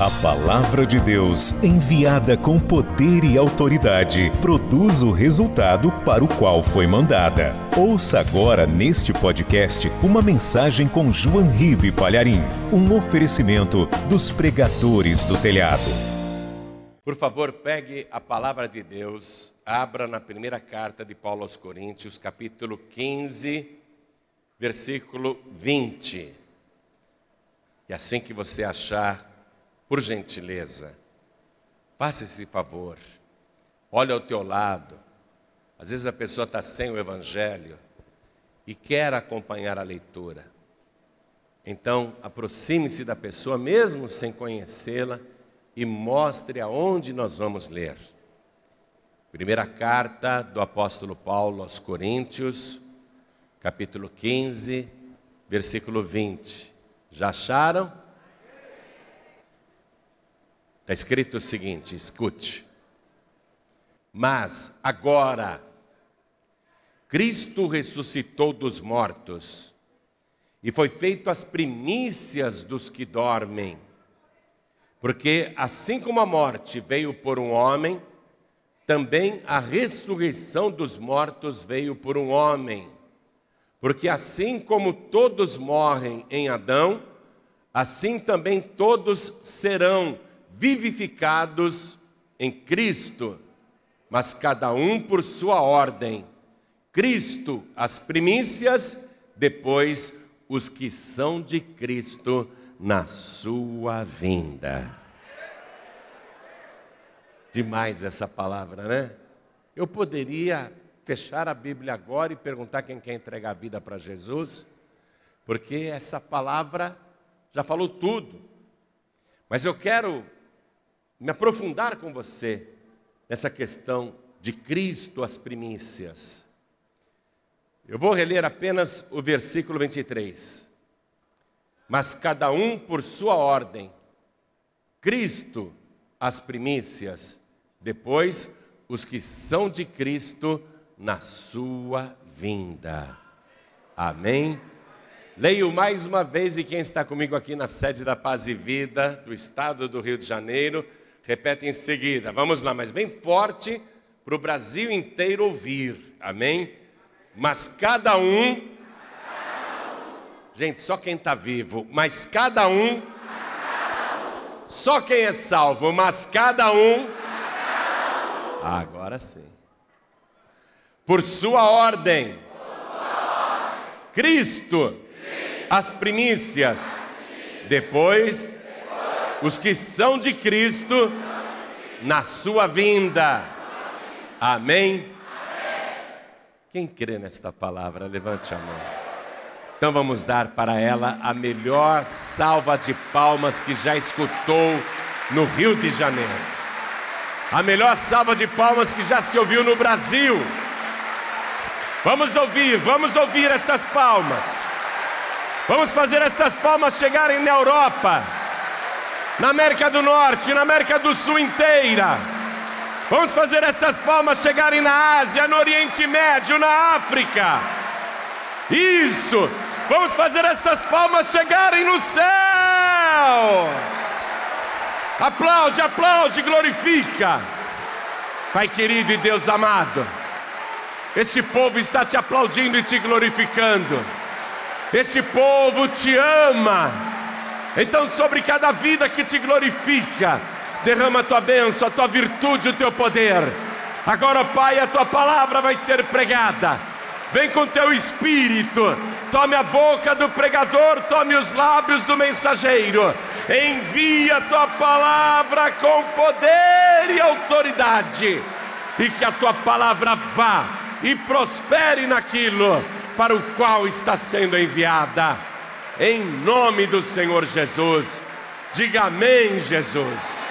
A palavra de Deus, enviada com poder e autoridade, produz o resultado para o qual foi mandada. Ouça agora neste podcast uma mensagem com João Ribe Palharim, um oferecimento dos pregadores do telhado. Por favor, pegue a palavra de Deus, abra na primeira carta de Paulo aos Coríntios, capítulo 15, versículo 20. E assim que você achar, por gentileza, faça esse favor. Olha ao teu lado. Às vezes a pessoa está sem o Evangelho e quer acompanhar a leitura. Então, aproxime-se da pessoa, mesmo sem conhecê-la, e mostre aonde nós vamos ler. Primeira carta do apóstolo Paulo aos Coríntios, capítulo 15, versículo 20. Já acharam? Está escrito o seguinte: escute. Mas agora, Cristo ressuscitou dos mortos e foi feito as primícias dos que dormem. Porque assim como a morte veio por um homem, também a ressurreição dos mortos veio por um homem. Porque assim como todos morrem em Adão, assim também todos serão vivificados em Cristo, mas cada um por sua ordem. Cristo, as primícias, depois os que são de Cristo na sua vinda. Demais essa palavra, né? Eu poderia fechar a Bíblia agora e perguntar quem quer entregar a vida para Jesus, porque essa palavra já falou tudo. Mas eu quero me aprofundar com você nessa questão de Cristo as primícias. Eu vou reler apenas o versículo 23. Mas cada um por sua ordem, Cristo as primícias, depois os que são de Cristo na sua vinda. Amém? Leio mais uma vez, e quem está comigo aqui na sede da Paz e Vida, do estado do Rio de Janeiro, Repete em seguida. Vamos lá, mas bem forte para o Brasil inteiro ouvir. Amém? Mas cada um. Gente, só quem está vivo. Mas cada um. Só quem é salvo. Mas cada um. Agora sim. Por sua ordem. Cristo. As primícias. Depois os que são de Cristo na sua vinda. Amém? Quem crê nesta palavra, levante a mão. Então vamos dar para ela a melhor salva de palmas que já escutou no Rio de Janeiro. A melhor salva de palmas que já se ouviu no Brasil. Vamos ouvir, vamos ouvir estas palmas. Vamos fazer estas palmas chegarem na Europa na América do Norte, na América do Sul inteira. Vamos fazer estas palmas chegarem na Ásia, no Oriente Médio, na África. Isso! Vamos fazer estas palmas chegarem no céu. Aplaude, aplaude, glorifica. Pai querido e Deus amado, este povo está te aplaudindo e te glorificando. Este povo te ama então, sobre cada vida que te glorifica, derrama a tua bênção, a tua virtude, o teu poder. Agora, Pai, a tua palavra vai ser pregada. Vem com teu espírito, tome a boca do pregador, tome os lábios do mensageiro. Envia a tua palavra com poder e autoridade, e que a tua palavra vá e prospere naquilo para o qual está sendo enviada em nome do Senhor Jesus. Diga amém, Jesus.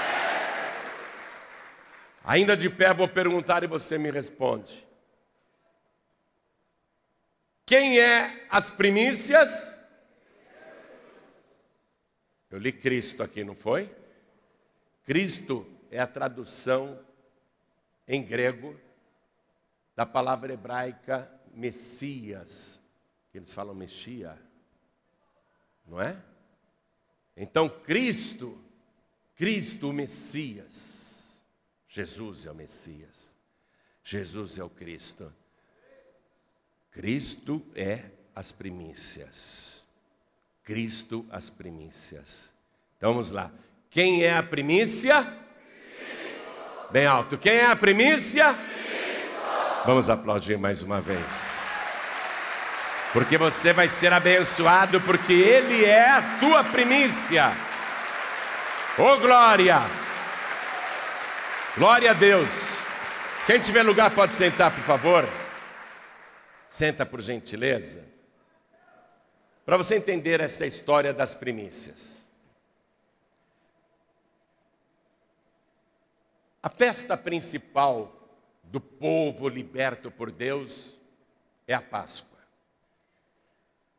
Ainda de pé vou perguntar e você me responde. Quem é as primícias? Eu li Cristo aqui, não foi? Cristo é a tradução em grego da palavra hebraica Messias, eles falam Messias não é? Então Cristo Cristo, o Messias. Jesus é o Messias. Jesus é o Cristo. Cristo é as primícias. Cristo as primícias. Então vamos lá. Quem é a primícia? Cristo. Bem alto. Quem é a primícia? Cristo. Vamos aplaudir mais uma vez. Porque você vai ser abençoado, porque Ele é a tua primícia. Oh glória! Glória a Deus. Quem tiver lugar pode sentar, por favor. Senta por gentileza. Para você entender essa história das primícias. A festa principal do povo liberto por Deus é a Páscoa.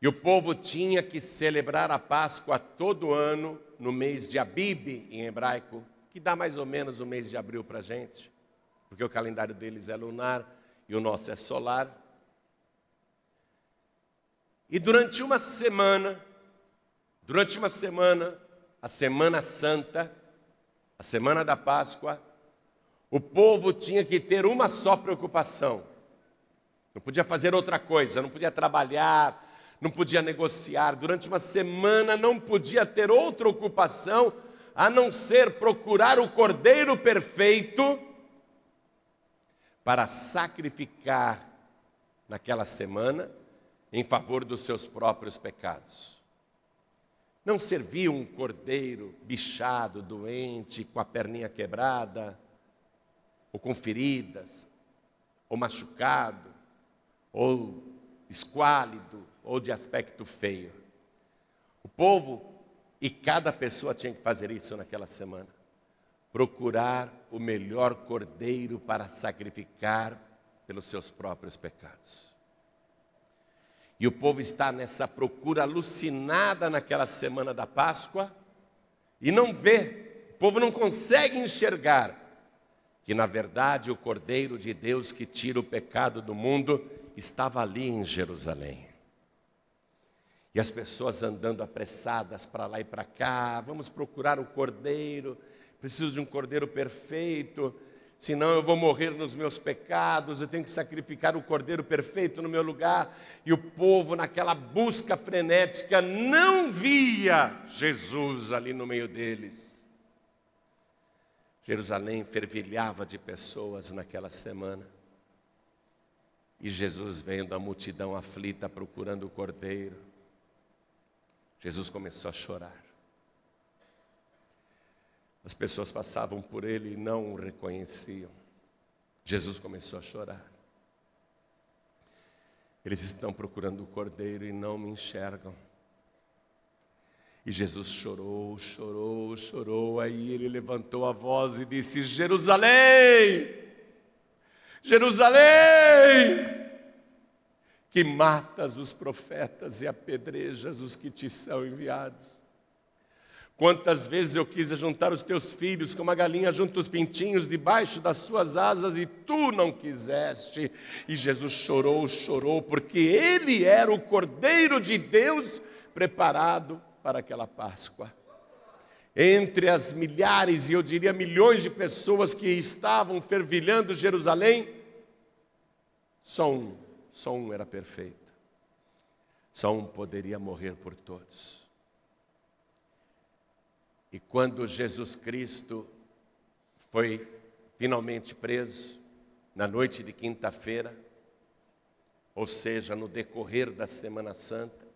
E o povo tinha que celebrar a Páscoa todo ano, no mês de Abib, em hebraico, que dá mais ou menos o mês de abril para a gente, porque o calendário deles é lunar e o nosso é solar. E durante uma semana, durante uma semana, a Semana Santa, a Semana da Páscoa, o povo tinha que ter uma só preocupação. Não podia fazer outra coisa, não podia trabalhar, não podia negociar, durante uma semana não podia ter outra ocupação a não ser procurar o cordeiro perfeito para sacrificar naquela semana em favor dos seus próprios pecados. Não servia um cordeiro bichado, doente, com a perninha quebrada, ou com feridas, ou machucado, ou esquálido, ou de aspecto feio. O povo e cada pessoa tinha que fazer isso naquela semana. Procurar o melhor cordeiro para sacrificar pelos seus próprios pecados. E o povo está nessa procura alucinada naquela semana da Páscoa e não vê, o povo não consegue enxergar que na verdade o Cordeiro de Deus que tira o pecado do mundo estava ali em Jerusalém. E as pessoas andando apressadas para lá e para cá, vamos procurar o cordeiro, preciso de um cordeiro perfeito, senão eu vou morrer nos meus pecados, eu tenho que sacrificar o cordeiro perfeito no meu lugar. E o povo, naquela busca frenética, não via Jesus ali no meio deles. Jerusalém fervilhava de pessoas naquela semana. E Jesus vendo a multidão aflita procurando o cordeiro, Jesus começou a chorar. As pessoas passavam por ele e não o reconheciam. Jesus começou a chorar. Eles estão procurando o cordeiro e não me enxergam. E Jesus chorou, chorou, chorou. Aí ele levantou a voz e disse: Jerusalém, Jerusalém, que matas os profetas e apedrejas os que te são enviados. Quantas vezes eu quis juntar os teus filhos como a galinha junta os pintinhos debaixo das suas asas e tu não quiseste. E Jesus chorou, chorou, porque ele era o Cordeiro de Deus preparado para aquela Páscoa. Entre as milhares e eu diria milhões de pessoas que estavam fervilhando Jerusalém, só um só um era perfeito. Só um poderia morrer por todos. E quando Jesus Cristo foi finalmente preso, na noite de quinta-feira, ou seja, no decorrer da Semana Santa,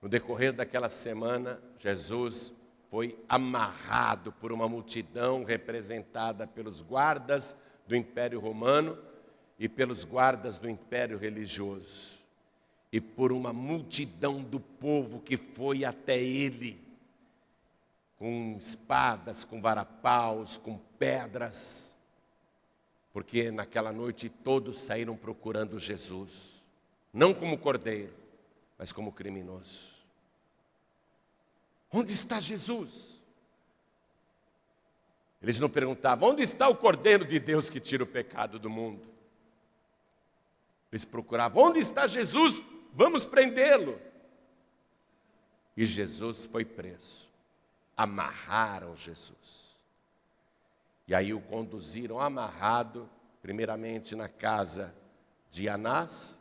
no decorrer daquela semana, Jesus foi amarrado por uma multidão representada pelos guardas do Império Romano e pelos guardas do império religioso, e por uma multidão do povo que foi até ele, com espadas, com varapaus, com pedras, porque naquela noite todos saíram procurando Jesus, não como cordeiro, mas como criminoso. Onde está Jesus? Eles não perguntavam: onde está o cordeiro de Deus que tira o pecado do mundo? Eles procuravam: onde está Jesus? Vamos prendê-lo. E Jesus foi preso. amarraram Jesus. E aí o conduziram amarrado, primeiramente na casa de Anás,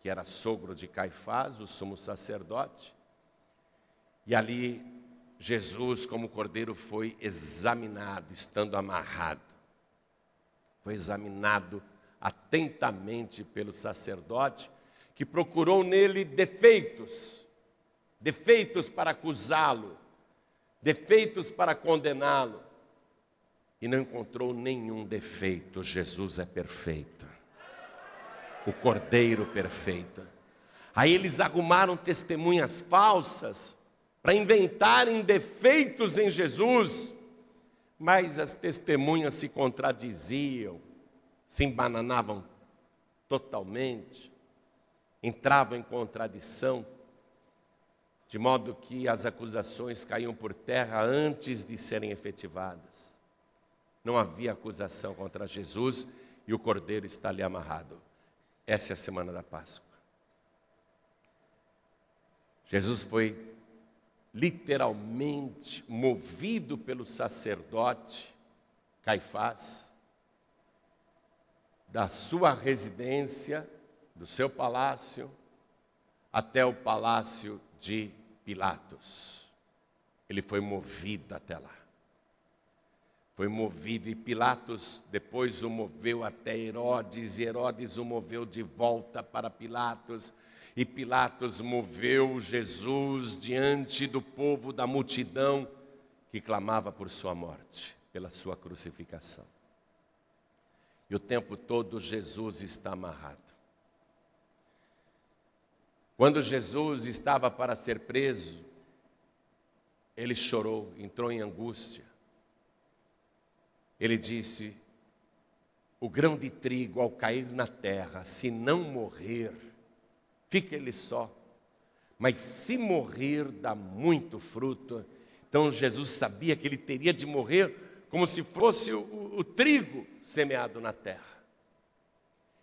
que era sogro de Caifás, o sumo sacerdote. E ali Jesus, como cordeiro, foi examinado, estando amarrado. Foi examinado atentamente pelo sacerdote, que procurou nele defeitos, defeitos para acusá-lo, defeitos para condená-lo, e não encontrou nenhum defeito. Jesus é perfeito, o cordeiro perfeito. Aí eles arrumaram testemunhas falsas para inventarem defeitos em Jesus, mas as testemunhas se contradiziam, se embananavam totalmente, entravam em contradição, de modo que as acusações caíam por terra antes de serem efetivadas. Não havia acusação contra Jesus e o cordeiro está ali amarrado. Essa é a semana da Páscoa. Jesus foi literalmente movido pelo sacerdote Caifás, da sua residência, do seu palácio, até o palácio de Pilatos. Ele foi movido até lá. Foi movido, e Pilatos depois o moveu até Herodes, e Herodes o moveu de volta para Pilatos e Pilatos moveu Jesus diante do povo, da multidão que clamava por sua morte, pela sua crucificação. E o tempo todo Jesus está amarrado. Quando Jesus estava para ser preso, ele chorou, entrou em angústia. Ele disse: O grão de trigo ao cair na terra, se não morrer, fica ele só. Mas se morrer, dá muito fruto. Então Jesus sabia que ele teria de morrer como se fosse o, o, trigo semeado na terra,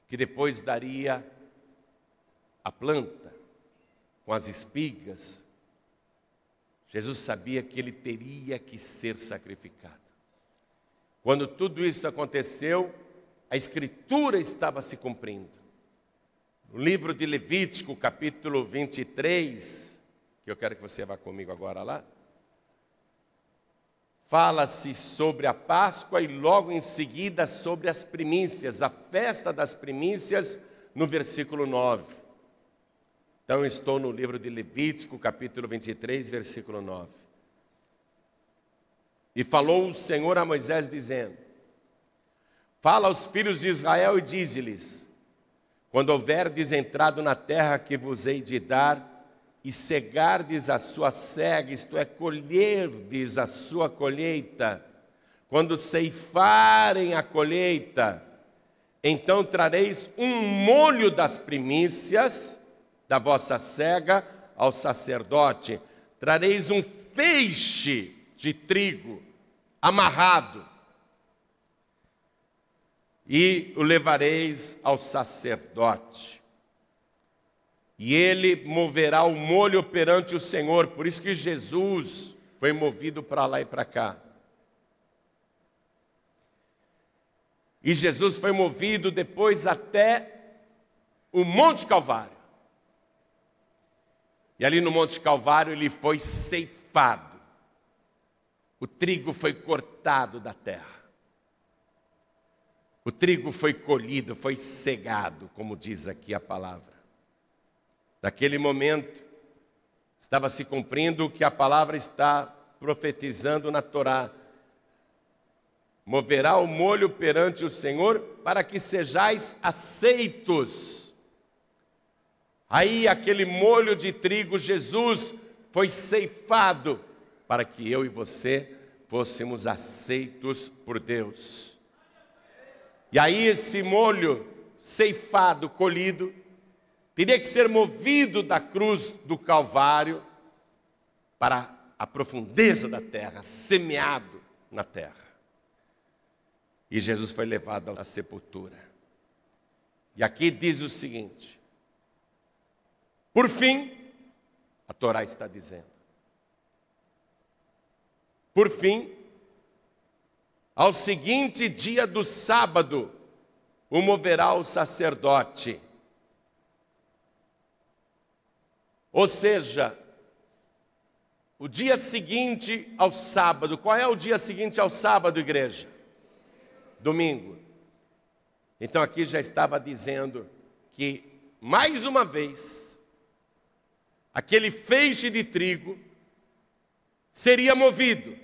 que depois daria a planta com as espigas. Jesus sabia que ele teria que ser sacrificado. Quando tudo isso aconteceu, a Escritura estava se cumprindo. No livro de Levítico, capítulo 23, que eu quero que você vá comigo agora lá, fala-se sobre a Páscoa e logo em seguida sobre as primícias, a festa das primícias, no versículo 9. Então, estou no livro de Levítico, capítulo 23, versículo 9. E falou o Senhor a Moisés, dizendo: Fala aos filhos de Israel e dize-lhes: quando houverdes entrado na terra que vos hei de dar, e cegardes a sua cega, isto é, colherdes a sua colheita, quando ceifarem a colheita, então trareis um molho das primícias da vossa cega ao sacerdote, trareis um feixe de trigo amarrado, e o levareis ao sacerdote. E ele moverá o molho perante o Senhor. Por isso que Jesus foi movido para lá e para cá. E Jesus foi movido depois até o Monte Calvário. E ali no Monte Calvário ele foi ceifado. O trigo foi cortado da terra. O trigo foi colhido, foi cegado, como diz aqui a palavra. Naquele momento, estava se cumprindo o que a palavra está profetizando na Torá. Moverá o molho perante o Senhor para que sejais aceitos. Aí, aquele molho de trigo, Jesus foi ceifado para que eu e você fôssemos aceitos por Deus. E aí esse molho ceifado, colhido, teria que ser movido da cruz do Calvário para a profundeza da terra, semeado na terra. E Jesus foi levado à sepultura. E aqui diz o seguinte: por fim, a Torá está dizendo, Por fim, ao seguinte dia do sábado, o moverá o sacerdote. Ou seja, o dia seguinte ao sábado. Qual é o dia seguinte ao sábado, igreja? Domingo. Então aqui já estava dizendo que, mais uma vez, aquele feixe de trigo seria movido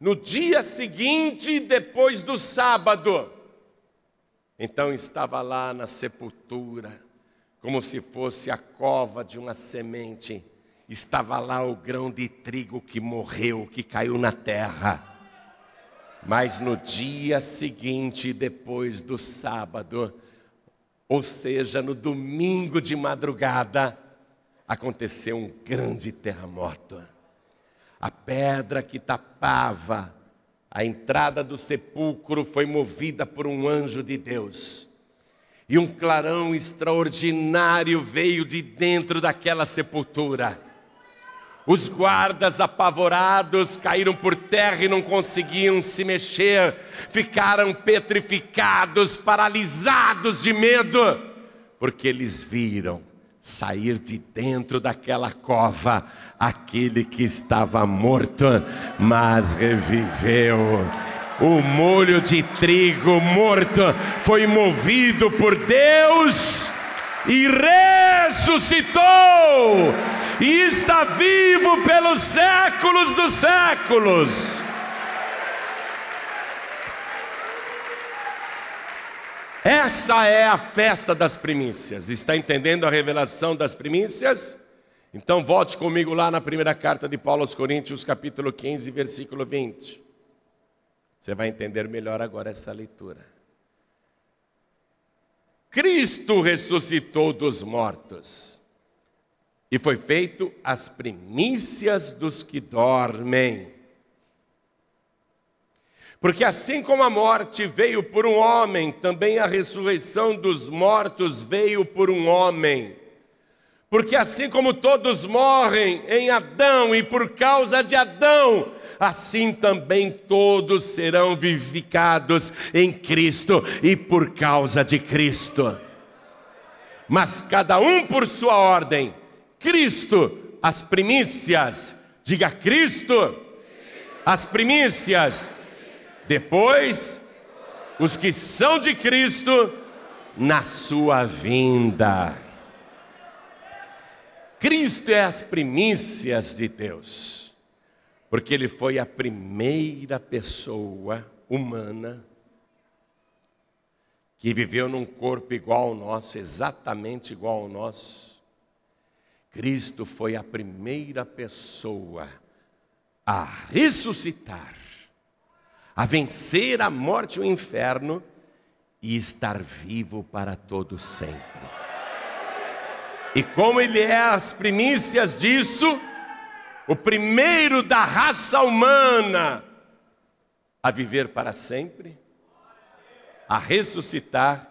no dia seguinte, depois do sábado. Então estava lá na sepultura, como se fosse a cova de uma semente estava lá o grão de trigo que morreu, que caiu na terra. Mas no dia seguinte, depois do sábado, ou seja, no domingo de madrugada, aconteceu um grande terremoto. A pedra que tapava a entrada do sepulcro foi movida por um anjo de Deus. E um clarão extraordinário veio de dentro daquela sepultura. Os guardas apavorados caíram por terra e não conseguiam se mexer, ficaram petrificados, paralisados de medo, porque eles viram sair de dentro daquela cova aquele que estava morto, mas reviveu. O molho de trigo morto foi movido por Deus e ressuscitou e está vivo pelos séculos dos séculos. Essa é a festa das primícias. Está entendendo a revelação das primícias? Então volte comigo lá na primeira carta de Paulo aos Coríntios, capítulo 15, versículo 20. Você vai entender melhor agora essa leitura. Cristo ressuscitou dos mortos e foi feito as primícias dos que dormem. Porque assim como a morte veio por um homem, também a ressurreição dos mortos veio por um homem. Porque assim como todos morrem em Adão e por causa de Adão, assim também todos serão vivificados em Cristo e por causa de Cristo. Mas cada um por sua ordem Cristo, as primícias. Diga Cristo, as primícias. Depois, os que são de Cristo na sua vinda. Cristo é as primícias de Deus, porque Ele foi a primeira pessoa humana que viveu num corpo igual ao nosso, exatamente igual ao nosso Cristo foi a primeira pessoa a ressuscitar, a vencer a morte e o inferno e estar vivo para todo sempre. E como ele é as primícias disso, o primeiro da raça humana a viver para sempre, a ressuscitar,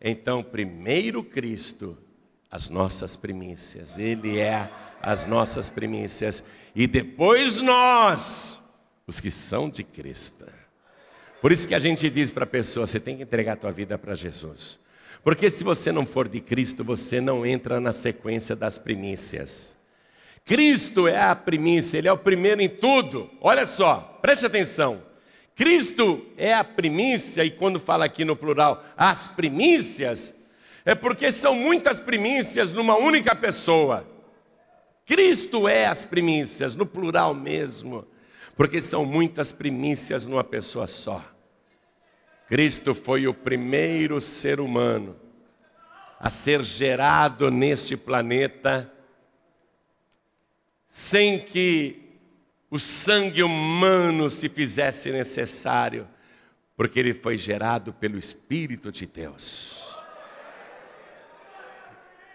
então primeiro Cristo as nossas primícias. Ele é as nossas primícias. E depois nós, os que são de Cristo. Por isso que a gente diz para a pessoa: você tem que entregar a tua vida para Jesus. Porque se você não for de Cristo, você não entra na sequência das primícias. Cristo é a primícia, Ele é o primeiro em tudo. Olha só, preste atenção. Cristo é a primícia, e quando fala aqui no plural, as primícias, é porque são muitas primícias numa única pessoa. Cristo é as primícias, no plural mesmo, porque são muitas primícias numa pessoa só. Cristo foi o primeiro ser humano a ser gerado neste planeta sem que o sangue humano se fizesse necessário, porque ele foi gerado pelo Espírito de Deus.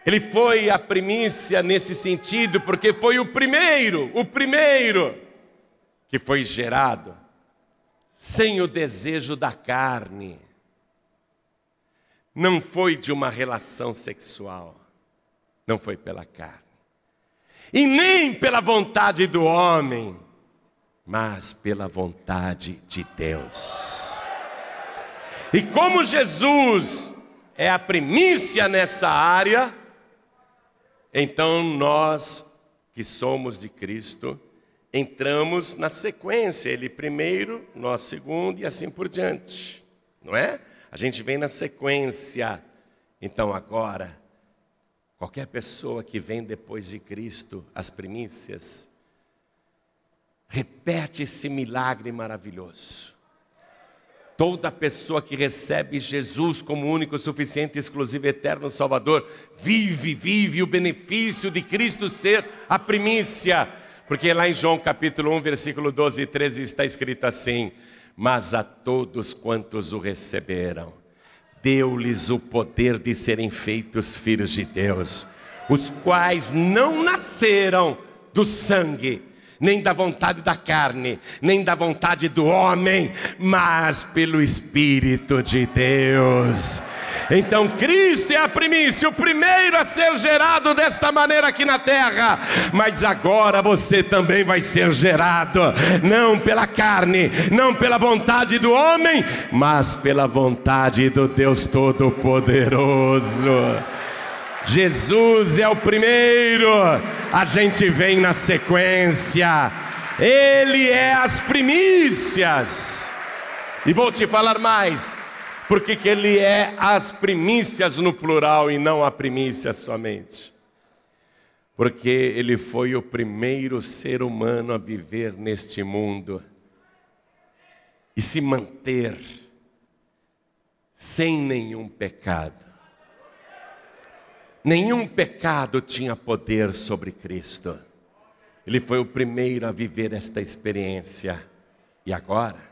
Ele foi a primícia nesse sentido, porque foi o primeiro, o primeiro que foi gerado sem o desejo da carne. Não foi de uma relação sexual, não foi pela carne, e nem pela vontade do homem, mas pela vontade de Deus. E como Jesus é a primícia nessa área, então nós que somos de Cristo, entramos na sequência, ele primeiro, nós segundo e assim por diante, não é? A gente vem na sequência. Então agora, qualquer pessoa que vem depois de Cristo, as primícias, repete esse milagre maravilhoso. Toda pessoa que recebe Jesus como único, suficiente, exclusivo, eterno Salvador, vive, vive o benefício de Cristo ser a primícia. Porque lá em João capítulo 1, versículo 12 e 13 está escrito assim: Mas a todos quantos o receberam, deu-lhes o poder de serem feitos filhos de Deus, os quais não nasceram do sangue, nem da vontade da carne, nem da vontade do homem, mas pelo Espírito de Deus. Então Cristo é a primícia, o primeiro a ser gerado desta maneira aqui na terra, mas agora você também vai ser gerado, não pela carne, não pela vontade do homem, mas pela vontade do Deus Todo-Poderoso. Jesus é o primeiro, a gente vem na sequência, Ele é as primícias. E vou te falar mais, porque que Ele é as primícias no plural e não a primícia somente. Porque Ele foi o primeiro ser humano a viver neste mundo e se manter sem nenhum pecado. Nenhum pecado tinha poder sobre Cristo. Ele foi o primeiro a viver esta experiência. E agora,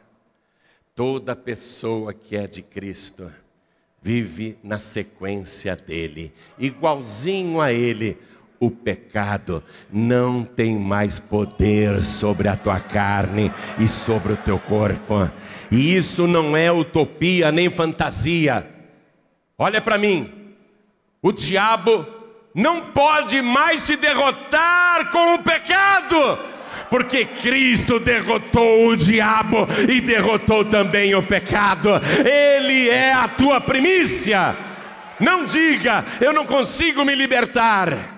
toda pessoa que é de Cristo vive na sequência dele, igualzinho a ele. O pecado não tem mais poder sobre a tua carne e sobre o teu corpo. E isso não é utopia nem fantasia. Olha para mim, o diabo não pode mais se derrotar com o pecado, porque Cristo derrotou o diabo e derrotou também o pecado. Ele é a tua primícia. Não diga, eu não consigo me libertar.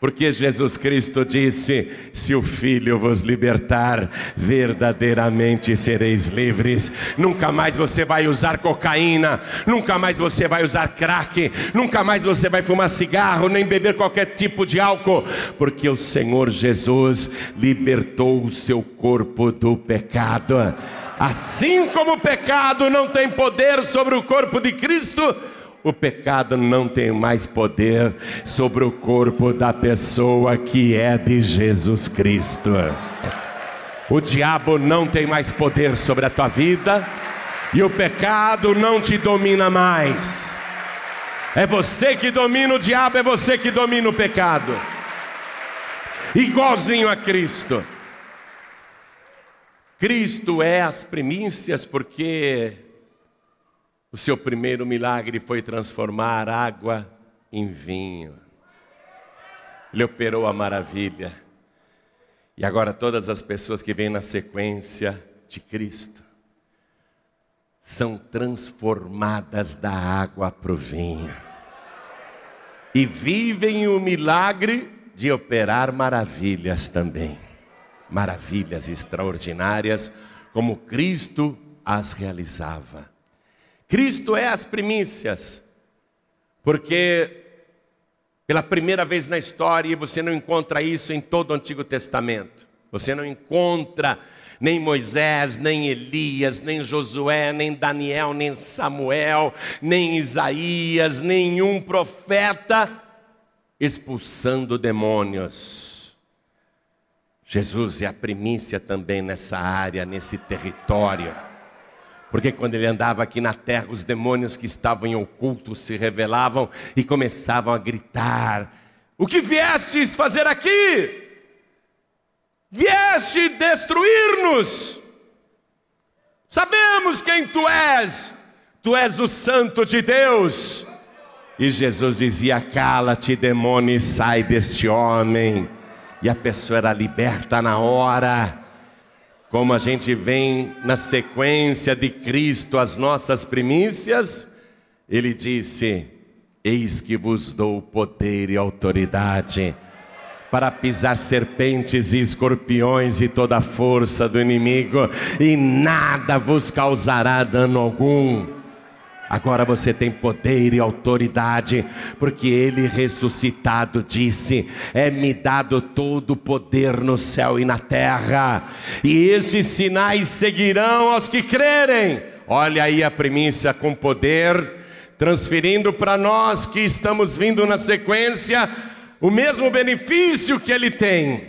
Porque Jesus Cristo disse: Se o Filho vos libertar, verdadeiramente sereis livres. Nunca mais você vai usar cocaína, nunca mais você vai usar crack, nunca mais você vai fumar cigarro, nem beber qualquer tipo de álcool, porque o Senhor Jesus libertou o seu corpo do pecado. Assim como o pecado não tem poder sobre o corpo de Cristo, o pecado não tem mais poder sobre o corpo da pessoa que é de Jesus Cristo. O diabo não tem mais poder sobre a tua vida e o pecado não te domina mais. É você que domina o diabo, é você que domina o pecado. Igualzinho a Cristo. Cristo é as primícias porque o seu primeiro milagre foi transformar água em vinho. Ele operou a maravilha. E agora todas as pessoas que vêm na sequência de Cristo são transformadas da água para o vinho. E vivem o milagre de operar maravilhas também. Maravilhas extraordinárias, como Cristo as realizava. Cristo é as primícias, porque pela primeira vez na história você não encontra isso em todo o Antigo Testamento. Você não encontra nem Moisés, nem Elias, nem Josué, nem Daniel, nem Samuel, nem Isaías, nenhum profeta expulsando demônios. Jesus é a primícia também nessa área, nesse território. Porque quando ele andava aqui na terra, os demônios que estavam em oculto se revelavam e começavam a gritar: O que viestes fazer aqui? Vieste destruir-nos. Sabemos quem tu és, tu és o Santo de Deus. E Jesus dizia: Cala-te, demônio, e sai deste homem. E a pessoa era liberta na hora. Como a gente vem na sequência de Cristo as nossas primícias, ele disse: Eis que vos dou poder e autoridade para pisar serpentes e escorpiões e toda a força do inimigo, e nada vos causará dano algum. Agora você tem poder e autoridade, porque ele ressuscitado disse: É-me dado todo o poder no céu e na terra, e estes sinais seguirão aos que crerem. Olha aí a primícia com poder, transferindo para nós que estamos vindo na sequência o mesmo benefício que ele tem.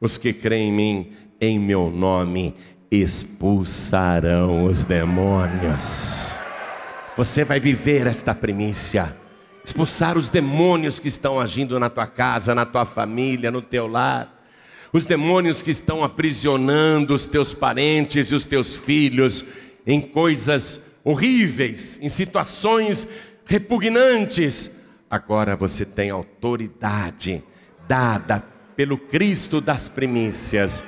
Os que creem em mim, em meu nome, expulsarão os demônios. Você vai viver esta primícia, expulsar os demônios que estão agindo na tua casa, na tua família, no teu lar, os demônios que estão aprisionando os teus parentes e os teus filhos em coisas horríveis, em situações repugnantes. Agora você tem autoridade dada pelo Cristo das primícias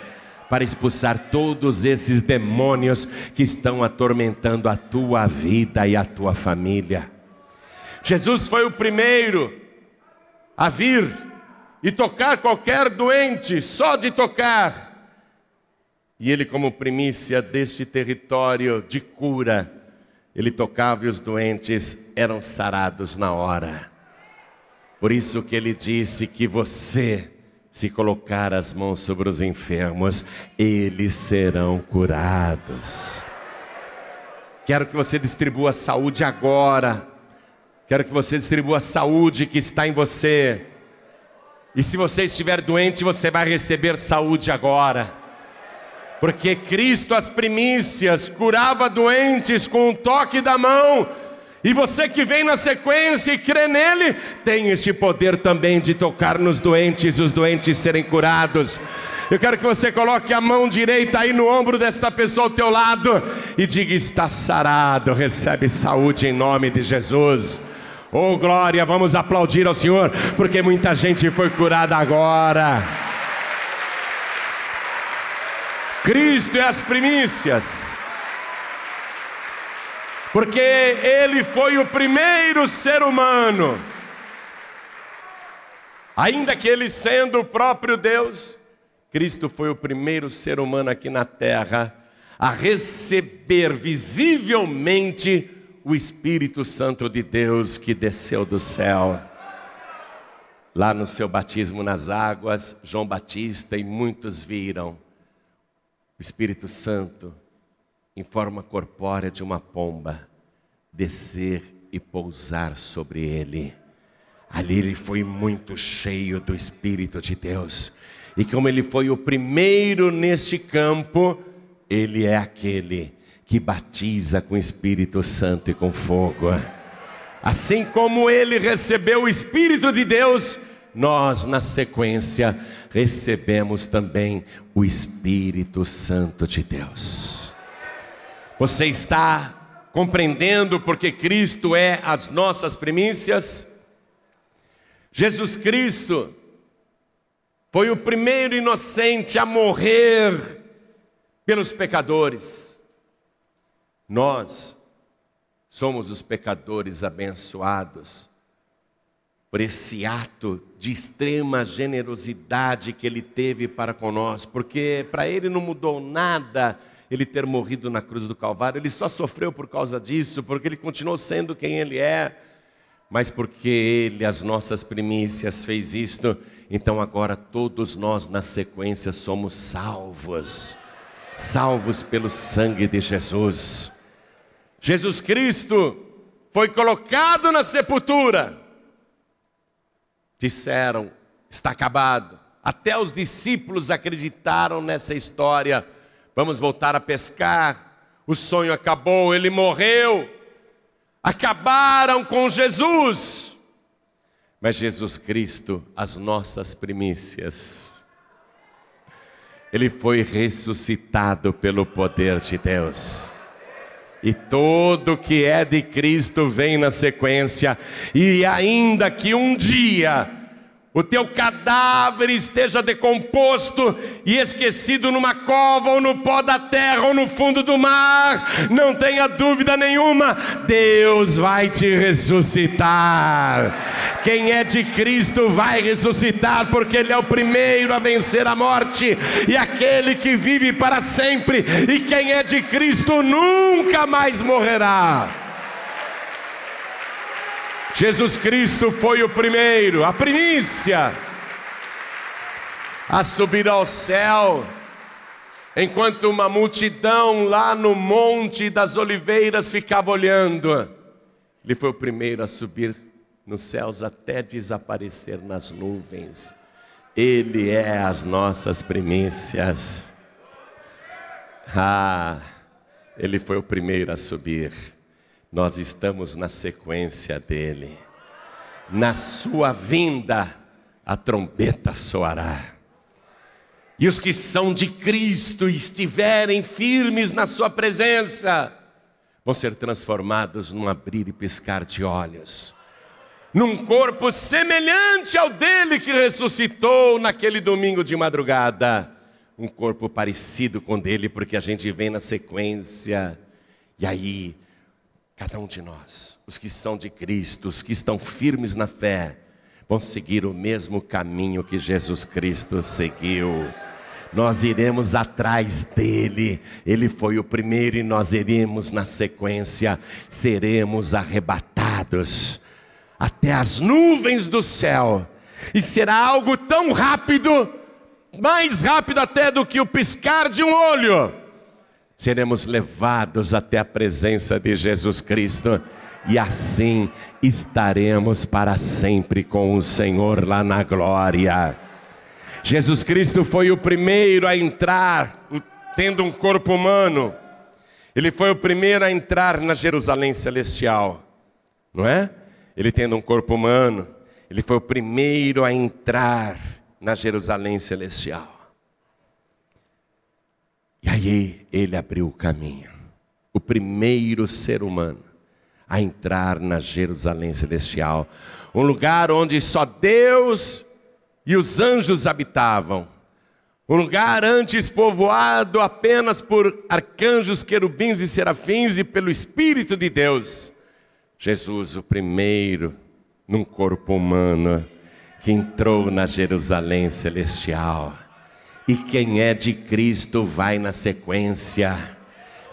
para expulsar todos esses demônios que estão atormentando a tua vida e a tua família. Jesus foi o primeiro a vir e tocar qualquer doente, só de tocar. E ele, como primícia deste território de cura, ele tocava e os doentes eram sarados na hora. Por isso que ele disse que você se colocar as mãos sobre os enfermos, eles serão curados. Quero que você distribua saúde agora. Quero que você distribua a saúde que está em você. E se você estiver doente, você vai receber saúde agora. Porque Cristo, as primícias, curava doentes com um toque da mão e você que vem na sequência e crê nele, tem este poder também de tocar nos doentes e os doentes serem curados. Eu quero que você coloque a mão direita aí no ombro desta pessoa ao teu lado e diga: está sarado, recebe saúde em nome de Jesus. Oh glória, vamos aplaudir ao Senhor, porque muita gente foi curada agora. Cristo é as primícias porque ele foi o primeiro ser humano, ainda que ele sendo o próprio Deus, Cristo foi o primeiro ser humano aqui na terra a receber visivelmente o Espírito Santo de Deus que desceu do céu. Lá no seu batismo nas águas, João Batista e muitos viram o Espírito Santo em forma corpórea de uma pomba, descer e pousar sobre ele. Ali ele foi muito cheio do Espírito de Deus. E como ele foi o primeiro neste campo, ele é aquele que batiza com Espírito Santo e com fogo. Assim como ele recebeu o Espírito de Deus, nós, na sequência, recebemos também o Espírito Santo de Deus. Você está compreendendo porque Cristo é as nossas primícias? Jesus Cristo foi o primeiro inocente a morrer pelos pecadores. Nós somos os pecadores abençoados por esse ato de extrema generosidade que ele teve para conosco, porque para ele não mudou nada ele ter morrido na cruz do Calvário, ele só sofreu por causa disso, porque ele continuou sendo quem ele é, mas porque ele, as nossas primícias, fez isto, então agora todos nós na sequência somos salvos, salvos pelo sangue de Jesus. Jesus Cristo foi colocado na sepultura, disseram, está acabado. Até os discípulos acreditaram nessa história vamos voltar a pescar. O sonho acabou, ele morreu. Acabaram com Jesus. Mas Jesus Cristo, as nossas primícias, ele foi ressuscitado pelo poder de Deus. E tudo que é de Cristo vem na sequência, e ainda que um dia o teu cadáver esteja decomposto e esquecido numa cova, ou no pó da terra, ou no fundo do mar, não tenha dúvida nenhuma, Deus vai te ressuscitar. Quem é de Cristo vai ressuscitar, porque Ele é o primeiro a vencer a morte e aquele que vive para sempre, e quem é de Cristo nunca mais morrerá. Jesus Cristo foi o primeiro, a primícia, a subir ao céu, enquanto uma multidão lá no Monte das Oliveiras ficava olhando. Ele foi o primeiro a subir nos céus até desaparecer nas nuvens. Ele é as nossas primícias. Ah, ele foi o primeiro a subir nós estamos na sequência dele. Na sua vinda, a trombeta soará. E os que são de Cristo estiverem firmes na sua presença, vão ser transformados num abrir e piscar de olhos, num corpo semelhante ao dele que ressuscitou naquele domingo de madrugada, um corpo parecido com dele, porque a gente vem na sequência, e aí Cada um de nós, os que são de Cristo, os que estão firmes na fé, vão seguir o mesmo caminho que Jesus Cristo seguiu. Nós iremos atrás dele, ele foi o primeiro e nós iremos na sequência, seremos arrebatados até as nuvens do céu, e será algo tão rápido, mais rápido até do que o piscar de um olho seremos levados até a presença de Jesus Cristo e assim estaremos para sempre com o Senhor lá na glória. Jesus Cristo foi o primeiro a entrar, tendo um corpo humano, ele foi o primeiro a entrar na Jerusalém celestial, não é? Ele tendo um corpo humano, ele foi o primeiro a entrar na Jerusalém celestial. E aí ele abriu o caminho, o primeiro ser humano a entrar na Jerusalém celestial, um lugar onde só Deus e os anjos habitavam, um lugar antes povoado apenas por arcanjos, querubins e serafins e pelo Espírito de Deus. Jesus, o primeiro num corpo humano que entrou na Jerusalém celestial. E quem é de Cristo vai na sequência.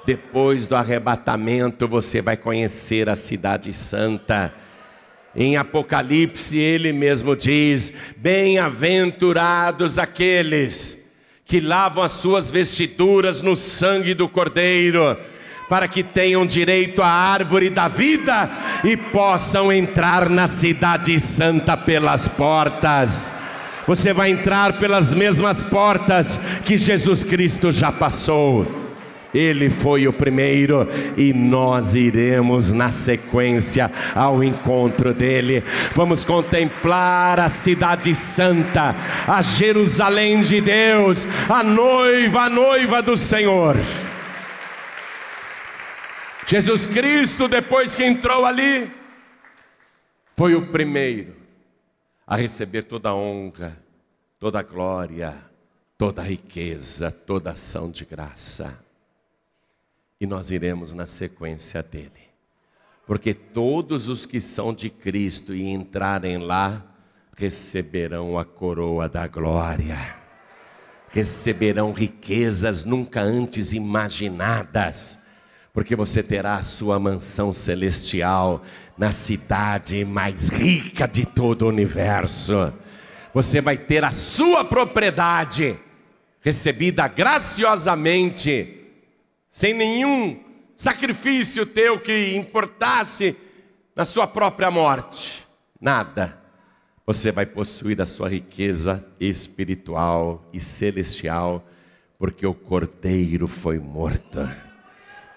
Depois do arrebatamento, você vai conhecer a Cidade Santa. Em Apocalipse, ele mesmo diz: Bem-aventurados aqueles que lavam as suas vestiduras no sangue do Cordeiro, para que tenham direito à árvore da vida e possam entrar na Cidade Santa pelas portas. Você vai entrar pelas mesmas portas que Jesus Cristo já passou. Ele foi o primeiro e nós iremos na sequência ao encontro dele. Vamos contemplar a Cidade Santa, a Jerusalém de Deus, a noiva, a noiva do Senhor. Jesus Cristo, depois que entrou ali, foi o primeiro a receber toda a honra, toda a glória, toda a riqueza, toda a ação de graça. E nós iremos na sequência dele. Porque todos os que são de Cristo e entrarem lá, receberão a coroa da glória, receberão riquezas nunca antes imaginadas, porque você terá a sua mansão celestial na cidade mais rica de todo o universo. Você vai ter a sua propriedade recebida graciosamente, sem nenhum sacrifício teu que importasse na sua própria morte. Nada. Você vai possuir a sua riqueza espiritual e celestial, porque o cordeiro foi morto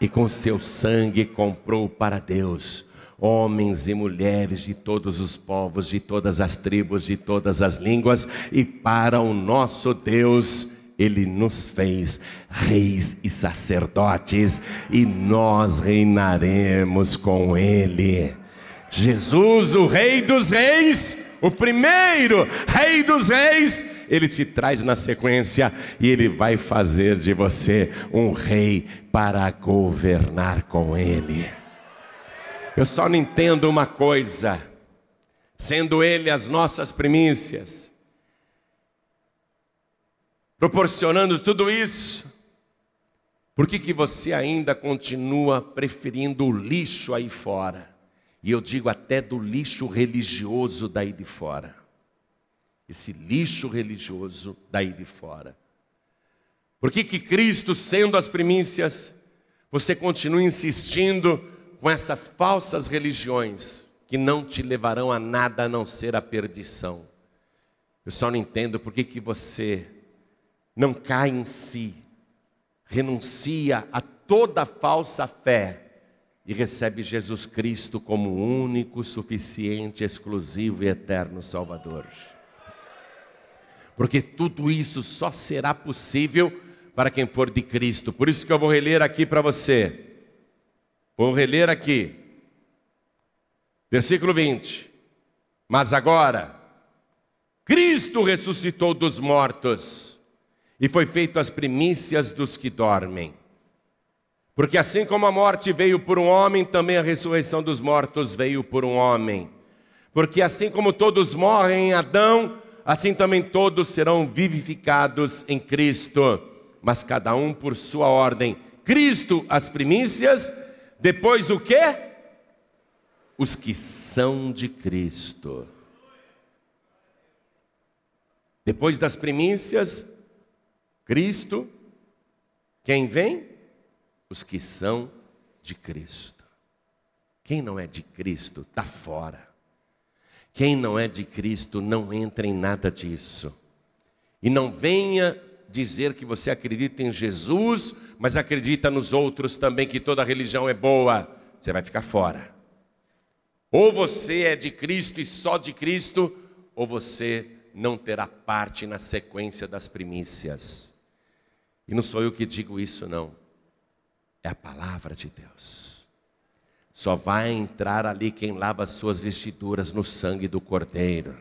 e com seu sangue comprou para Deus homens e mulheres de todos os povos, de todas as tribos, de todas as línguas, e para o nosso Deus, Ele nos fez reis e sacerdotes, e nós reinaremos com Ele. Jesus, o Rei dos Reis, o primeiro Rei dos Reis, ele te traz na sequência e ele vai fazer de você um rei para governar com ele. Eu só não entendo uma coisa, sendo ele as nossas primícias, proporcionando tudo isso, por que, que você ainda continua preferindo o lixo aí fora? E eu digo até do lixo religioso daí de fora. Esse lixo religioso daí de fora. Por que, que Cristo, sendo as primícias, você continua insistindo com essas falsas religiões que não te levarão a nada a não ser a perdição? Eu só não entendo por que, que você não cai em si, renuncia a toda falsa fé e recebe Jesus Cristo como único, suficiente, exclusivo e eterno Salvador. Porque tudo isso só será possível para quem for de Cristo. Por isso que eu vou reler aqui para você. Vou reler aqui. Versículo 20. Mas agora, Cristo ressuscitou dos mortos e foi feito as primícias dos que dormem. Porque assim como a morte veio por um homem, também a ressurreição dos mortos veio por um homem. Porque assim como todos morrem em Adão, assim também todos serão vivificados em Cristo, mas cada um por sua ordem. Cristo as primícias, depois o quê? Os que são de Cristo. Depois das primícias, Cristo, quem vem? Os que são de Cristo. Quem não é de Cristo está fora. Quem não é de Cristo não entra em nada disso. E não venha dizer que você acredita em Jesus, mas acredita nos outros também, que toda religião é boa. Você vai ficar fora. Ou você é de Cristo e só de Cristo, ou você não terá parte na sequência das primícias. E não sou eu que digo isso, não é a palavra de Deus. Só vai entrar ali quem lava suas vestiduras no sangue do Cordeiro.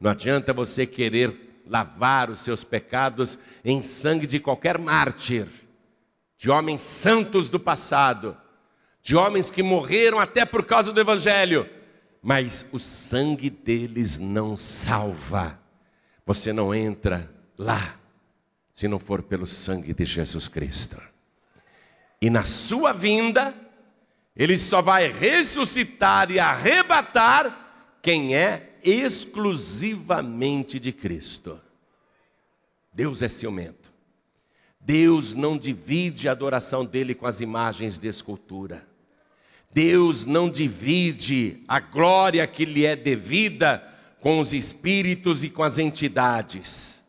Não adianta você querer lavar os seus pecados em sangue de qualquer mártir, de homens santos do passado, de homens que morreram até por causa do Evangelho, mas o sangue deles não salva. Você não entra lá se não for pelo sangue de Jesus Cristo. E na sua vinda, ele só vai ressuscitar e arrebatar quem é exclusivamente de Cristo. Deus é ciumento. Deus não divide a adoração dele com as imagens de escultura. Deus não divide a glória que lhe é devida com os espíritos e com as entidades.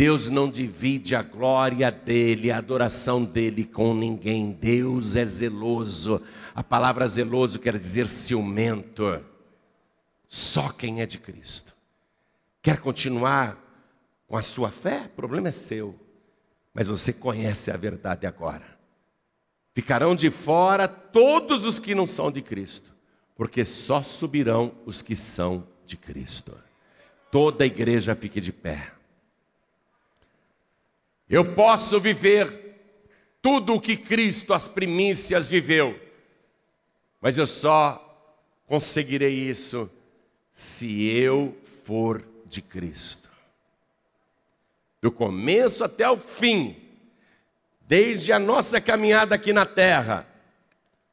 Deus não divide a glória dele, a adoração dele com ninguém. Deus é zeloso. A palavra zeloso quer dizer ciumento. Só quem é de Cristo. Quer continuar com a sua fé? O problema é seu. Mas você conhece a verdade agora. Ficarão de fora todos os que não são de Cristo, porque só subirão os que são de Cristo. Toda a igreja fique de pé. Eu posso viver tudo o que Cristo, as primícias, viveu, mas eu só conseguirei isso se eu for de Cristo. Do começo até o fim, desde a nossa caminhada aqui na terra,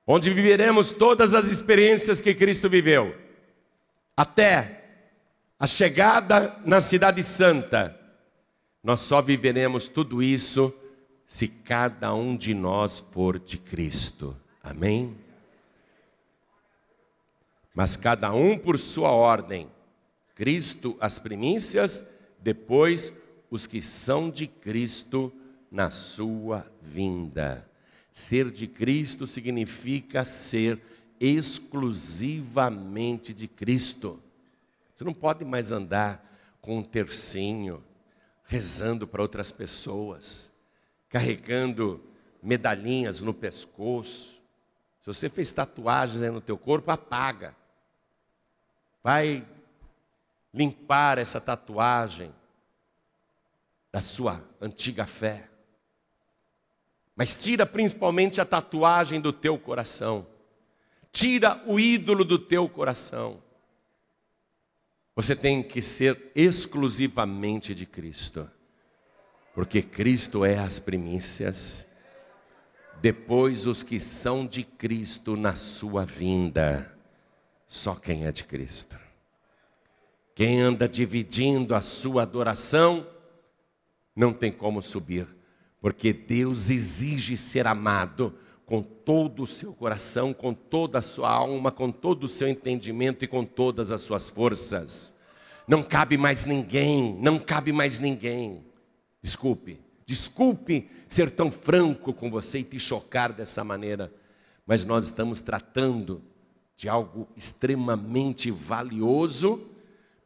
onde viveremos todas as experiências que Cristo viveu, até a chegada na Cidade Santa, nós só viveremos tudo isso se cada um de nós for de Cristo. Amém? Mas cada um por sua ordem. Cristo as primícias, depois os que são de Cristo na sua vinda. Ser de Cristo significa ser exclusivamente de Cristo. Você não pode mais andar com um tercinho, rezando para outras pessoas, carregando medalhinhas no pescoço. Se você fez tatuagens no teu corpo, apaga. vai limpar essa tatuagem da sua antiga fé. Mas tira principalmente a tatuagem do teu coração. Tira o ídolo do teu coração. Você tem que ser exclusivamente de Cristo. Porque Cristo é as primícias. Depois os que são de Cristo na sua vinda. Só quem é de Cristo. Quem anda dividindo a sua adoração, não tem como subir porque Deus exige ser amado com todo o seu coração, com toda a sua alma, com todo o seu entendimento e com todas as suas forças. Não cabe mais ninguém, não cabe mais ninguém. Desculpe, desculpe ser tão franco com você e te chocar dessa maneira, mas nós estamos tratando de algo extremamente valioso,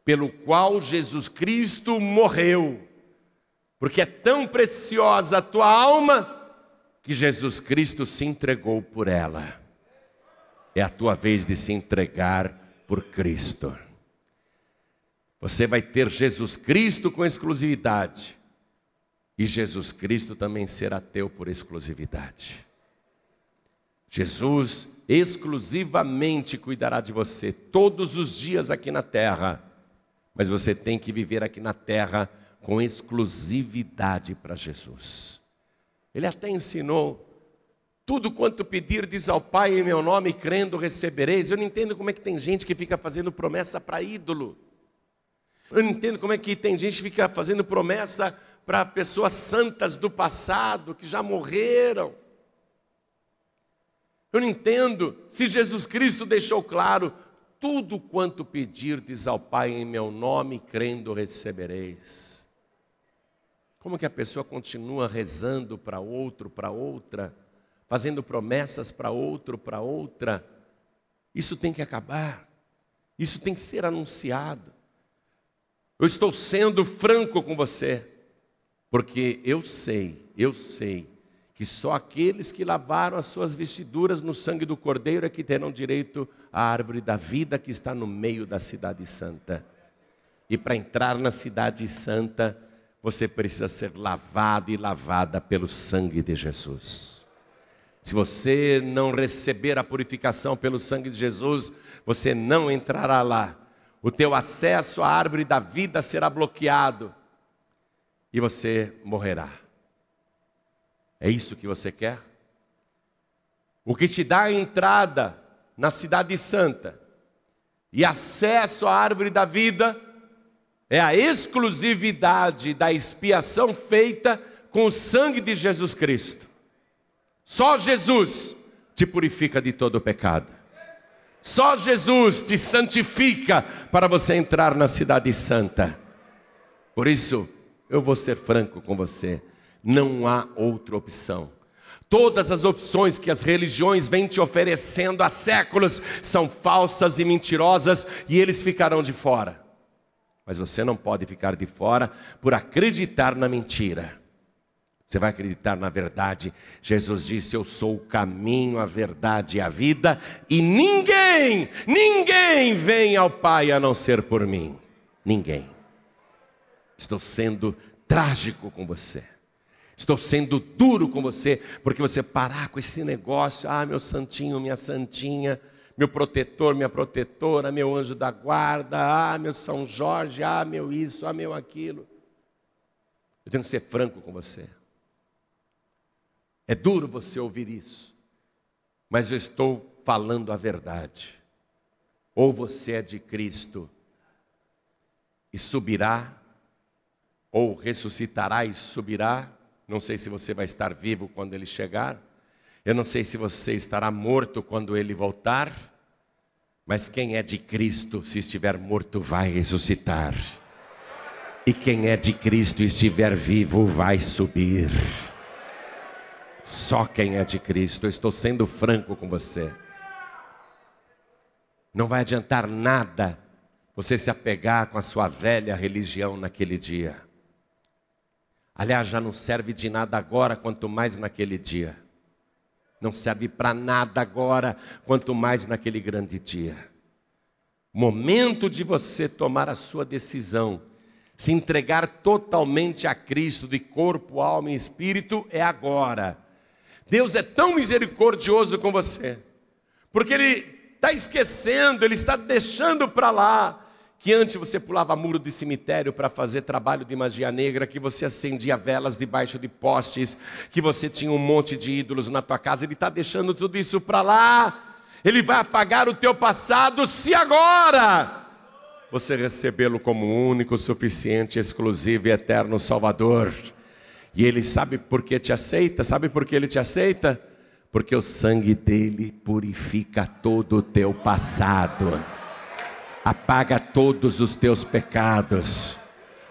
pelo qual Jesus Cristo morreu porque é tão preciosa a tua alma que Jesus Cristo se entregou por ela. É a tua vez de se entregar por Cristo. Você vai ter Jesus Cristo com exclusividade, e Jesus Cristo também será teu por exclusividade. Jesus exclusivamente cuidará de você todos os dias aqui na terra, mas você tem que viver aqui na terra com exclusividade para Jesus. Ele até ensinou: tudo quanto pedirdes ao Pai em meu nome, crendo, recebereis. Eu não entendo como é que tem gente que fica fazendo promessa para ídolo. Eu não entendo como é que tem gente que fica fazendo promessa para pessoas santas do passado, que já morreram. Eu não entendo se Jesus Cristo deixou claro: tudo quanto pedirdes ao Pai em meu nome, crendo, recebereis. Como que a pessoa continua rezando para outro, para outra, fazendo promessas para outro, para outra? Isso tem que acabar. Isso tem que ser anunciado. Eu estou sendo franco com você, porque eu sei, eu sei que só aqueles que lavaram as suas vestiduras no sangue do Cordeiro é que terão direito à árvore da vida que está no meio da cidade santa. E para entrar na cidade santa, você precisa ser lavado e lavada pelo sangue de Jesus. Se você não receber a purificação pelo sangue de Jesus, você não entrará lá. O teu acesso à árvore da vida será bloqueado e você morrerá. É isso que você quer? O que te dá entrada na cidade santa e acesso à árvore da vida é a exclusividade da expiação feita com o sangue de Jesus Cristo. Só Jesus te purifica de todo o pecado. Só Jesus te santifica para você entrar na cidade santa. Por isso, eu vou ser franco com você: não há outra opção. Todas as opções que as religiões vêm te oferecendo há séculos são falsas e mentirosas e eles ficarão de fora. Mas você não pode ficar de fora por acreditar na mentira. Você vai acreditar na verdade. Jesus disse: Eu sou o caminho, a verdade e a vida, e ninguém, ninguém vem ao Pai a não ser por mim. Ninguém. Estou sendo trágico com você. Estou sendo duro com você, porque você parar com esse negócio, ah, meu santinho, minha santinha meu protetor, minha protetora, meu anjo da guarda, ah, meu São Jorge, ah, meu isso, ah, meu aquilo. Eu tenho que ser franco com você. É duro você ouvir isso, mas eu estou falando a verdade. Ou você é de Cristo e subirá, ou ressuscitará e subirá. Não sei se você vai estar vivo quando ele chegar. Eu não sei se você estará morto quando ele voltar, mas quem é de Cristo, se estiver morto, vai ressuscitar. E quem é de Cristo e estiver vivo, vai subir. Só quem é de Cristo, eu estou sendo franco com você. Não vai adiantar nada você se apegar com a sua velha religião naquele dia. Aliás, já não serve de nada agora, quanto mais naquele dia não serve para nada agora, quanto mais naquele grande dia. Momento de você tomar a sua decisão, se entregar totalmente a Cristo de corpo, alma e espírito é agora. Deus é tão misericordioso com você, porque Ele está esquecendo, Ele está deixando para lá que antes você pulava muro de cemitério para fazer trabalho de magia negra, que você acendia velas debaixo de postes, que você tinha um monte de ídolos na tua casa, ele está deixando tudo isso para lá. Ele vai apagar o teu passado se agora você recebê-lo como único, suficiente, exclusivo e eterno Salvador. E ele sabe por que te aceita? Sabe por que ele te aceita? Porque o sangue dele purifica todo o teu passado apaga todos os teus pecados.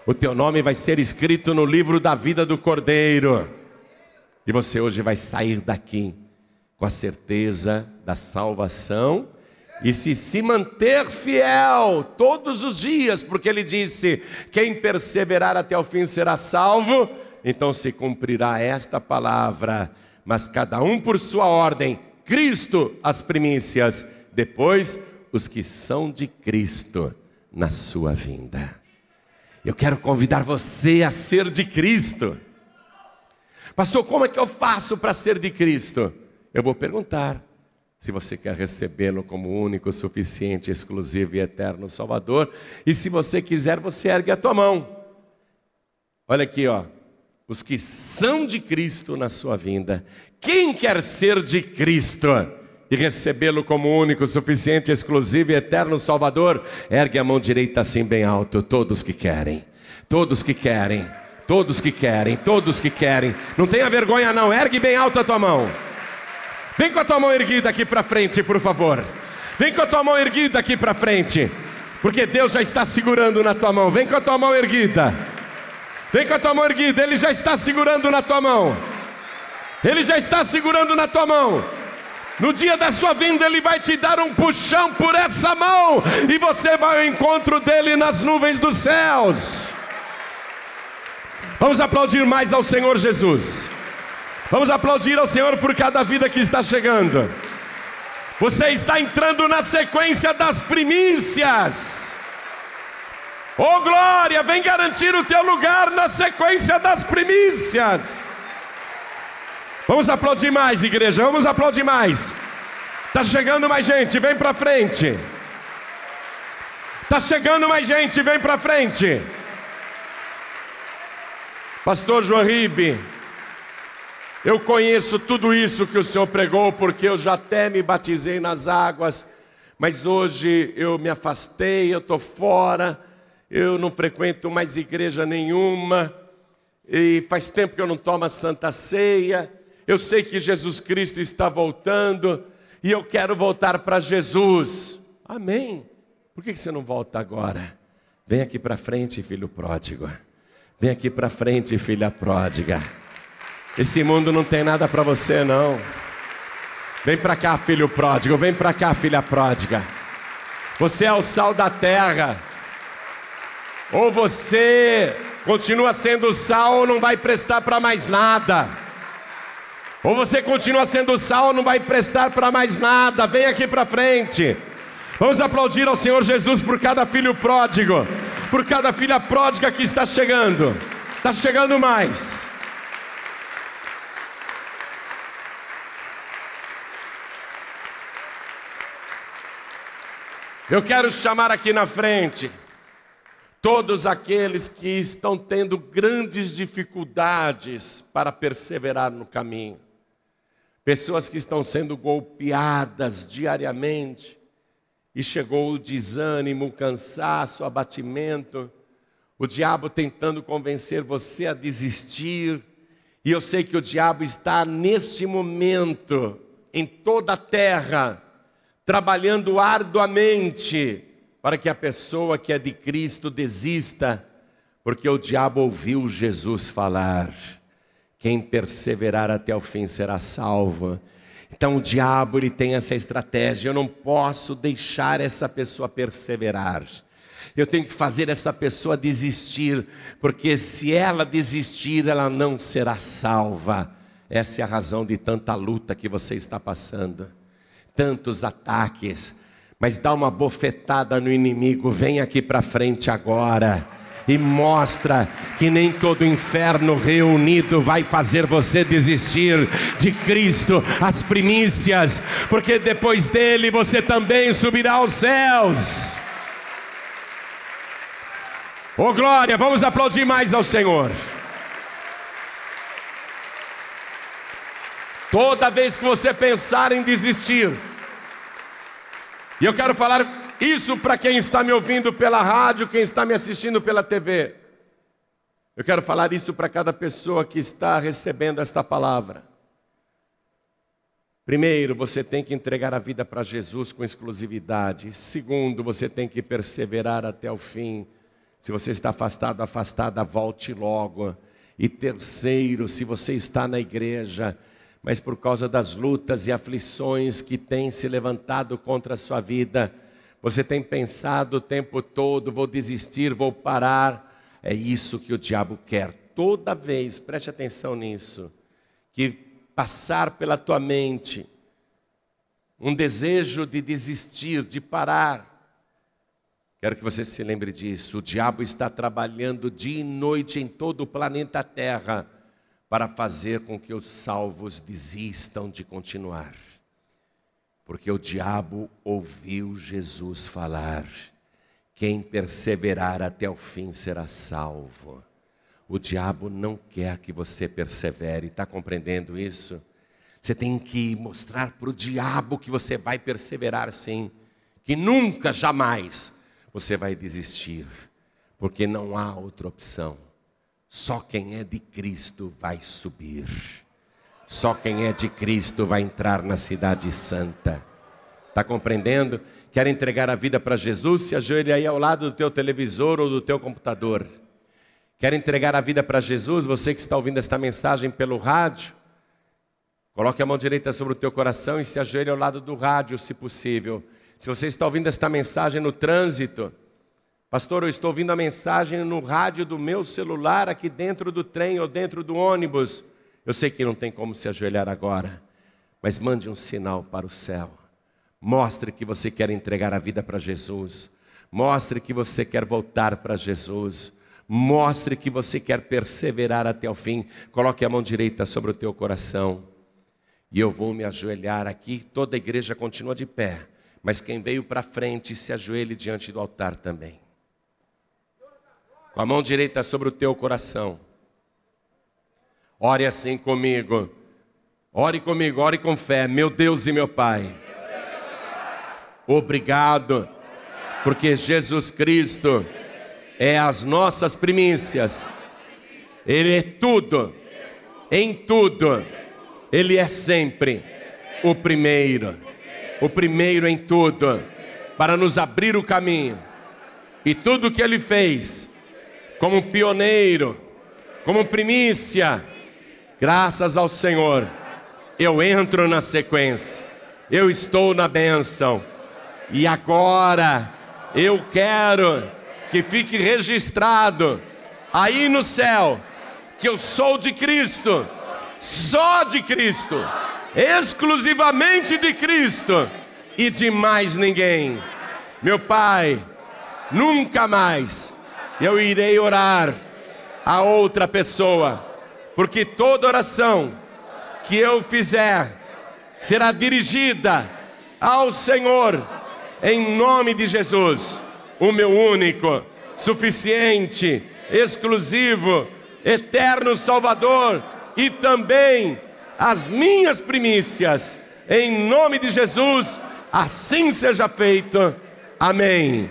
O teu nome vai ser escrito no livro da vida do Cordeiro. E você hoje vai sair daqui com a certeza da salvação e se se manter fiel todos os dias, porque ele disse: quem perseverar até o fim será salvo. Então se cumprirá esta palavra, mas cada um por sua ordem. Cristo as primícias, depois os que são de Cristo na sua vinda. Eu quero convidar você a ser de Cristo. Pastor, como é que eu faço para ser de Cristo? Eu vou perguntar. Se você quer recebê-lo como único, suficiente, exclusivo e eterno Salvador, e se você quiser, você ergue a tua mão. Olha aqui, ó. Os que são de Cristo na sua vinda. Quem quer ser de Cristo? E recebê-lo como único, suficiente, exclusivo e eterno Salvador, ergue a mão direita assim bem alto, todos que querem, todos que querem, todos que querem, todos que querem, não tenha vergonha não, ergue bem alto a tua mão, vem com a tua mão erguida aqui para frente, por favor, vem com a tua mão erguida aqui para frente, porque Deus já está segurando na tua mão, vem com a tua mão erguida, vem com a tua mão erguida, Ele já está segurando na tua mão, Ele já está segurando na tua mão. No dia da sua vinda, Ele vai te dar um puxão por essa mão, e você vai ao encontro dele nas nuvens dos céus. Vamos aplaudir mais ao Senhor Jesus. Vamos aplaudir ao Senhor por cada vida que está chegando. Você está entrando na sequência das primícias. Oh glória, vem garantir o teu lugar na sequência das primícias. Vamos aplaudir mais, igreja, vamos aplaudir mais. Está chegando mais gente, vem para frente. Está chegando mais gente, vem para frente. Pastor João Ribe, eu conheço tudo isso que o Senhor pregou, porque eu já até me batizei nas águas, mas hoje eu me afastei, eu estou fora, eu não frequento mais igreja nenhuma, e faz tempo que eu não tomo a Santa Ceia eu sei que Jesus Cristo está voltando e eu quero voltar para Jesus. Amém. Por que você não volta agora? Vem aqui para frente, filho pródigo. Vem aqui para frente, filha pródiga. Esse mundo não tem nada para você, não. Vem para cá, filho pródigo. Vem para cá, filha pródiga. Você é o sal da terra. Ou você continua sendo sal ou não vai prestar para mais nada. Ou você continua sendo sal, não vai prestar para mais nada. Vem aqui para frente. Vamos aplaudir ao Senhor Jesus por cada filho pródigo, por cada filha pródiga que está chegando. Está chegando mais. Eu quero chamar aqui na frente todos aqueles que estão tendo grandes dificuldades para perseverar no caminho pessoas que estão sendo golpeadas diariamente, e chegou o desânimo, o cansaço, o abatimento, o diabo tentando convencer você a desistir, e eu sei que o diabo está neste momento, em toda a terra, trabalhando arduamente para que a pessoa que é de Cristo desista, porque o diabo ouviu Jesus falar. Quem perseverar até o fim será salvo. Então o diabo ele tem essa estratégia. Eu não posso deixar essa pessoa perseverar. Eu tenho que fazer essa pessoa desistir, porque se ela desistir, ela não será salva. Essa é a razão de tanta luta que você está passando, tantos ataques. mas dá uma bofetada no inimigo, vem aqui para frente agora e mostra que nem todo inferno reunido vai fazer você desistir de Cristo, as primícias, porque depois dele você também subirá aos céus. Oh glória, vamos aplaudir mais ao Senhor. Toda vez que você pensar em desistir, e eu quero falar isso para quem está me ouvindo pela rádio, quem está me assistindo pela TV. Eu quero falar isso para cada pessoa que está recebendo esta palavra. Primeiro, você tem que entregar a vida para Jesus com exclusividade. Segundo, você tem que perseverar até o fim. Se você está afastado, afastada, volte logo. E terceiro, se você está na igreja, mas por causa das lutas e aflições que têm se levantado contra a sua vida, você tem pensado o tempo todo: vou desistir, vou parar. É isso que o diabo quer. Toda vez, preste atenção nisso, que passar pela tua mente um desejo de desistir, de parar, Quero que você se lembre disso. O diabo está trabalhando dia e noite em todo o planeta Terra para fazer com que os salvos desistam de continuar. Porque o diabo ouviu Jesus falar: quem perseverar até o fim será salvo. O diabo não quer que você persevere, está compreendendo isso? Você tem que mostrar para o diabo que você vai perseverar sim, que nunca, jamais você vai desistir, porque não há outra opção. Só quem é de Cristo vai subir. Só quem é de Cristo vai entrar na cidade santa. Está compreendendo? Quer entregar a vida para Jesus? Se ajoelhe aí ao lado do teu televisor ou do teu computador. Quer entregar a vida para Jesus? Você que está ouvindo esta mensagem pelo rádio, coloque a mão direita sobre o teu coração e se ajoelhe ao lado do rádio, se possível. Se você está ouvindo esta mensagem no trânsito, Pastor, eu estou ouvindo a mensagem no rádio do meu celular aqui dentro do trem ou dentro do ônibus. Eu sei que não tem como se ajoelhar agora, mas mande um sinal para o céu. Mostre que você quer entregar a vida para Jesus. Mostre que você quer voltar para Jesus. Mostre que você quer perseverar até o fim. Coloque a mão direita sobre o teu coração. E eu vou me ajoelhar aqui. Toda a igreja continua de pé. Mas quem veio para frente, se ajoelhe diante do altar também com a mão direita sobre o teu coração. Ore assim comigo. Ore comigo, ore com fé. Meu Deus e meu Pai. Obrigado, porque Jesus Cristo é as nossas primícias. Ele é tudo, em tudo. Ele é sempre o primeiro, o primeiro em tudo, para nos abrir o caminho. E tudo que Ele fez, como pioneiro, como primícia. Graças ao Senhor, eu entro na sequência, eu estou na bênção, e agora eu quero que fique registrado aí no céu que eu sou de Cristo, só de Cristo, exclusivamente de Cristo e de mais ninguém. Meu Pai, nunca mais eu irei orar a outra pessoa, porque toda oração que eu fizer será dirigida ao Senhor, em nome de Jesus, o meu único, suficiente, exclusivo, eterno Salvador e também as minhas primícias, em nome de Jesus, assim seja feito. Amém.